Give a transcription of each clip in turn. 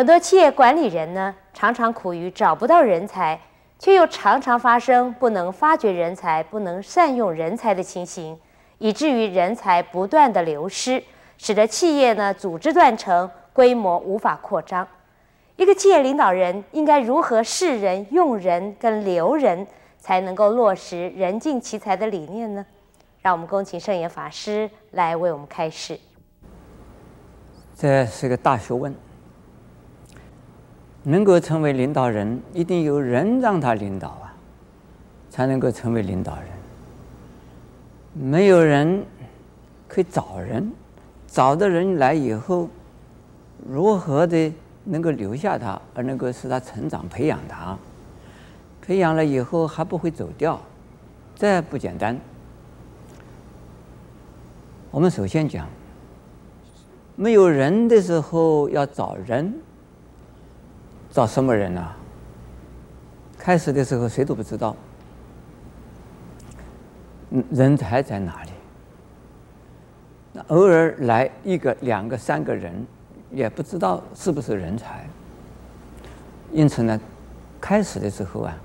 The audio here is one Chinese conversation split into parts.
很多企业管理人呢，常常苦于找不到人才，却又常常发生不能发掘人才、不能善用人才的情形，以至于人才不断的流失，使得企业呢组织断层，规模无法扩张。一个企业领导人应该如何识人、用人跟留人，才能够落实人尽其才的理念呢？让我们恭请圣严法师来为我们开示。这是个大学问。能够成为领导人，一定有人让他领导啊，才能够成为领导人。没有人可以找人，找的人来以后，如何的能够留下他，而能够使他成长、培养他，培养了以后还不会走掉，这不简单。我们首先讲，没有人的时候要找人。找什么人啊？开始的时候谁都不知道，人才在哪里？那偶尔来一个、两个、三个人，也不知道是不是人才。因此呢，开始的时候啊，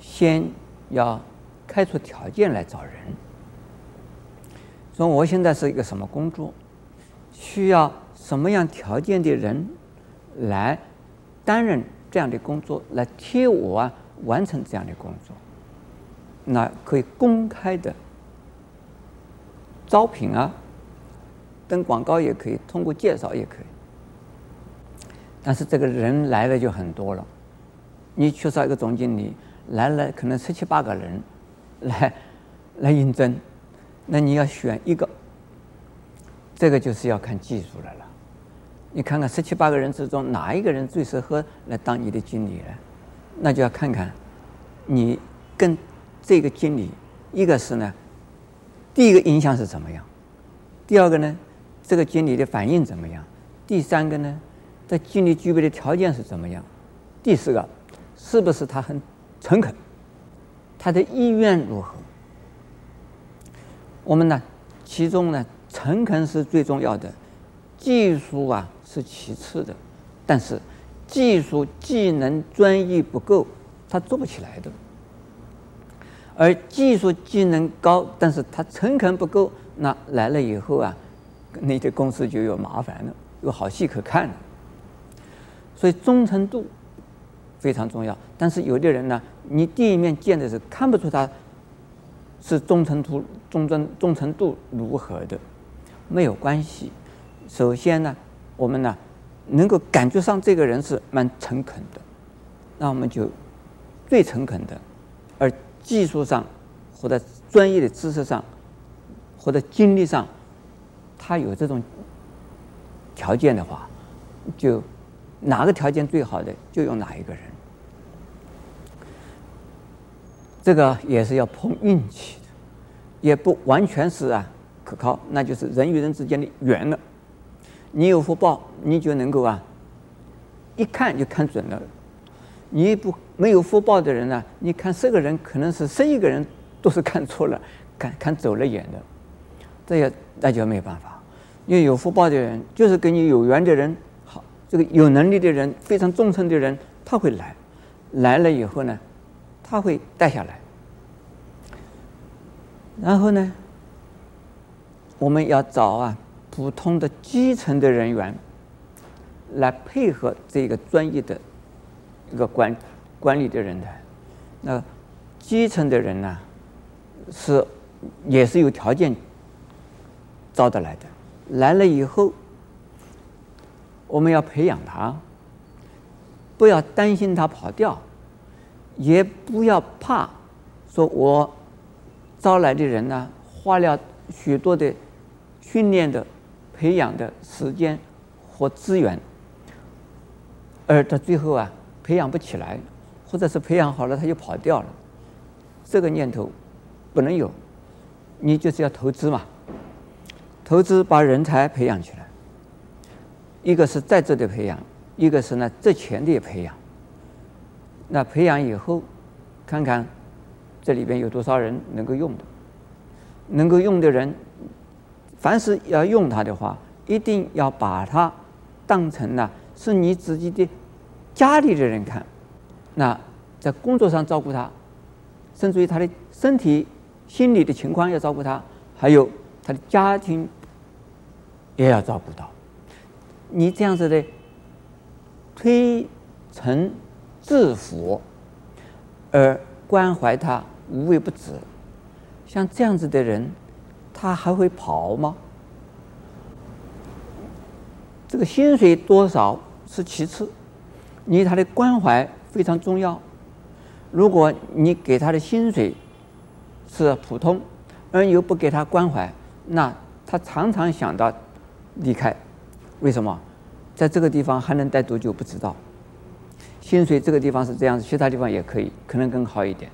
先要开出条件来找人。说我现在是一个什么工作，需要什么样条件的人来？担任这样的工作来替我啊完成这样的工作，那可以公开的招聘啊，登广告也可以，通过介绍也可以。但是这个人来了就很多了，你缺少一个总经理，来了可能十七八个人来来应征，那你要选一个，这个就是要看技术了了。你看看十七八个人之中，哪一个人最适合来当你的经理呢？那就要看看你跟这个经理，一个是呢，第一个印象是怎么样？第二个呢，这个经理的反应怎么样？第三个呢，这经理具备的条件是怎么样？第四个，是不是他很诚恳？他的意愿如何？我们呢，其中呢，诚恳是最重要的，技术啊。是其次的，但是技术技能专业不够，他做不起来的。而技术技能高，但是他诚恳不够，那来了以后啊，你的公司就有麻烦了，有好戏可看了。所以忠诚度非常重要。但是有的人呢，你第一面见的是看不出他是忠诚度忠贞忠诚度如何的，没有关系。首先呢。我们呢，能够感觉上这个人是蛮诚恳的，那我们就最诚恳的，而技术上或者专业的知识上或者经历上，他有这种条件的话，就哪个条件最好的就用哪一个人。这个也是要碰运气的，也不完全是啊可靠，那就是人与人之间的缘了。你有福报，你就能够啊，一看就看准了。你不没有福报的人呢，你看十个人可能是十一个人都是看错了，看看走了眼的，这也那就没有办法。因为有福报的人，就是跟你有缘的人，好，这个有能力的人，非常忠诚的人，他会来，来了以后呢，他会带下来。然后呢，我们要找啊。普通的基层的人员来配合这个专业的一个管管理的人才，那基层的人呢，是也是有条件招得来的。来了以后，我们要培养他，不要担心他跑掉，也不要怕说我招来的人呢，花了许多的训练的。培养的时间和资源，而他最后啊培养不起来，或者是培养好了他就跑掉了，这个念头不能有。你就是要投资嘛，投资把人才培养起来，一个是在职的培养，一个是呢职前的培养。那培养以后，看看这里边有多少人能够用的，能够用的人。凡是要用它的话，一定要把它当成呢是你自己的家里的人看，那在工作上照顾他，甚至于他的身体、心理的情况要照顾他，还有他的家庭也要照顾到。你这样子的推陈置辅，而关怀他无微不至，像这样子的人，他还会跑吗？这个薪水多少是其次，你他的关怀非常重要。如果你给他的薪水是普通，而又不给他关怀，那他常常想到离开。为什么？在这个地方还能待多久不知道。薪水这个地方是这样子，其他地方也可以，可能更好一点。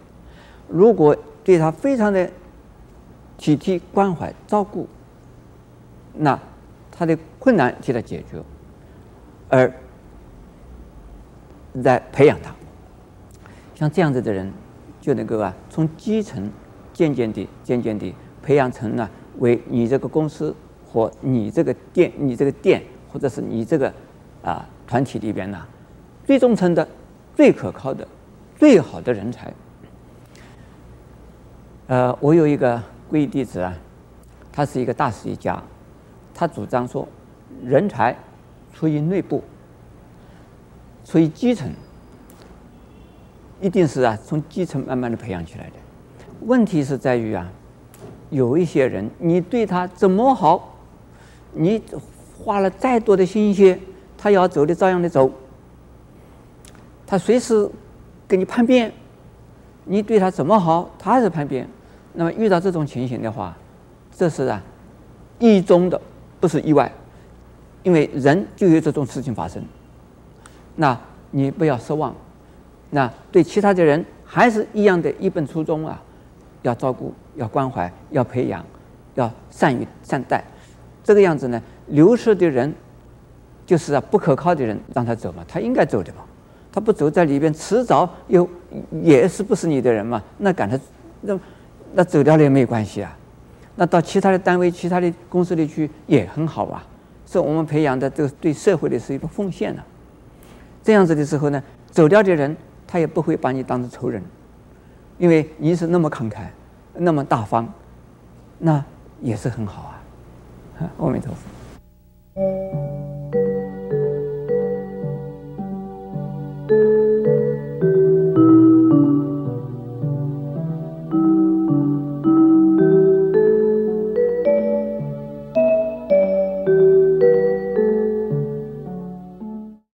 如果对他非常的体贴、关怀、照顾，那。他的困难替他解决，而在培养他，像这样子的人，就能够啊，从基层渐渐地、渐渐地培养成呢，为你这个公司或你这个店、你这个店，或者是你这个啊团体里边呢，最忠诚的、最可靠的、最好的人才。呃，我有一个闺弟子啊，他是一个大实业家。他主张说，人才出于内部，出于基层，一定是啊从基层慢慢的培养起来的。问题是在于啊，有一些人，你对他怎么好，你花了再多的心血，他要走的照样的走，他随时跟你叛变，你对他怎么好，他还是叛变。那么遇到这种情形的话，这是啊意中的。不是意外，因为人就有这种事情发生。那你不要失望，那对其他的人还是一样的一本初衷啊，要照顾，要关怀，要培养，要善于善待。这个样子呢，流失的人就是啊不可靠的人，让他走嘛，他应该走的嘛，他不走在里边，迟早有也是不是你的人嘛，那赶他那那走掉了也没有关系啊。那到其他的单位、其他的公司里去也很好啊，是我们培养的这个对社会的是一个奉献呢。这样子的时候呢，走掉的人他也不会把你当成仇人，因为你是那么慷慨、那么大方，那也是很好啊。阿弥陀佛。